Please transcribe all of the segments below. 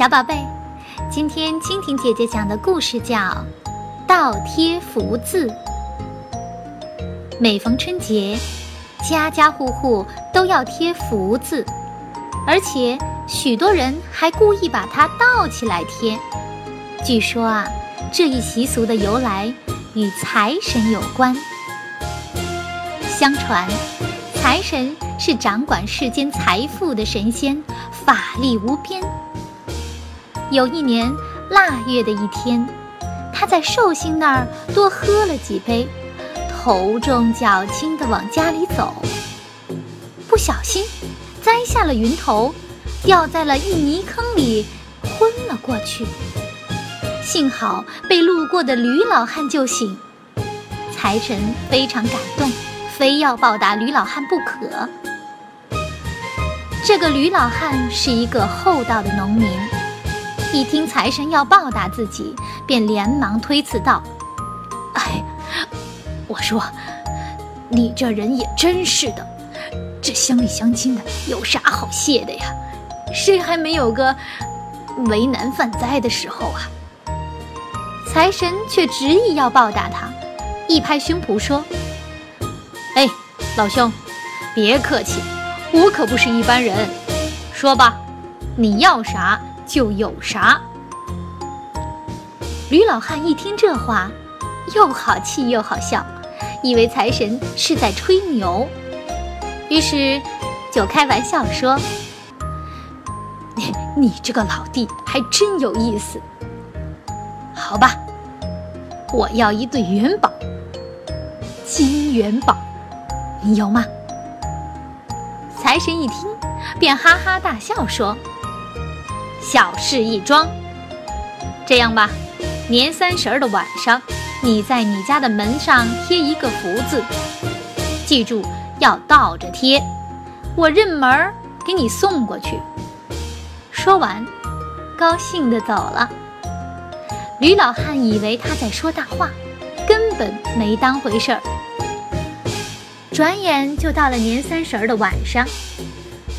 小宝贝，今天蜻蜓姐姐讲的故事叫《倒贴福字》。每逢春节，家家户户都要贴福字，而且许多人还故意把它倒起来贴。据说啊，这一习俗的由来与财神有关。相传，财神是掌管世间财富的神仙，法力无边。有一年腊月的一天，他在寿星那儿多喝了几杯，头重脚轻地往家里走，不小心栽下了云头，掉在了一泥坑里，昏了过去。幸好被路过的吕老汉救醒，财神非常感动，非要报答吕老汉不可。这个吕老汉是一个厚道的农民。一听财神要报答自己，便连忙推辞道：“哎，我说，你这人也真是的，这乡里乡亲的有啥好谢的呀？谁还没有个为难犯灾的时候啊？”财神却执意要报答他，一拍胸脯说：“哎，老兄，别客气，我可不是一般人。说吧，你要啥？”就有啥。吕老汉一听这话，又好气又好笑，以为财神是在吹牛，于是就开玩笑说：“你 你这个老弟还真有意思。好吧，我要一对元宝，金元宝，你有吗？”财神一听，便哈哈大笑说。小事一桩，这样吧，年三十儿的晚上，你在你家的门上贴一个福字，记住要倒着贴，我认门儿给你送过去。说完，高兴地走了。吕老汉以为他在说大话，根本没当回事儿。转眼就到了年三十儿的晚上，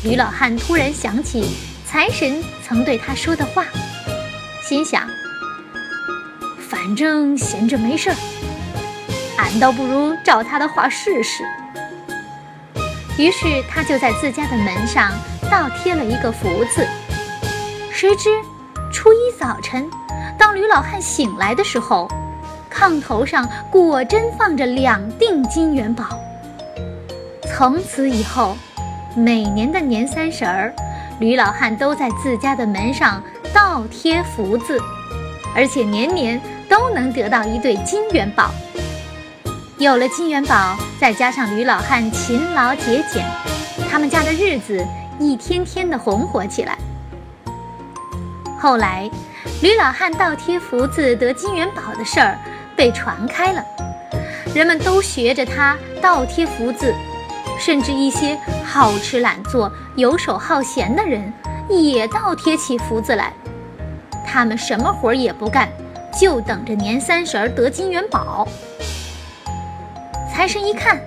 吕老汉突然想起。财神曾对他说的话，心想：反正闲着没事儿，俺倒不如照他的话试试。于是他就在自家的门上倒贴了一个福字。谁知初一早晨，当吕老汉醒来的时候，炕头上果真放着两锭金元宝。从此以后，每年的年三十儿。吕老汉都在自家的门上倒贴福字，而且年年都能得到一对金元宝。有了金元宝，再加上吕老汉勤劳节俭，他们家的日子一天天的红火起来。后来，吕老汉倒贴福字得金元宝的事儿被传开了，人们都学着他倒贴福字。甚至一些好吃懒做、游手好闲的人，也倒贴起福字来。他们什么活也不干，就等着年三十儿得金元宝。财神一看，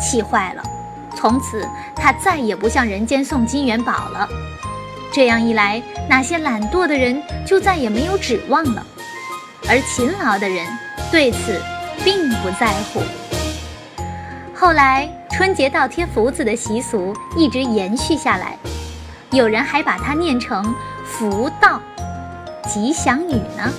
气坏了，从此他再也不向人间送金元宝了。这样一来，那些懒惰的人就再也没有指望了，而勤劳的人对此并不在乎。后来。春节倒贴福字的习俗一直延续下来，有人还把它念成“福到”，吉祥语呢。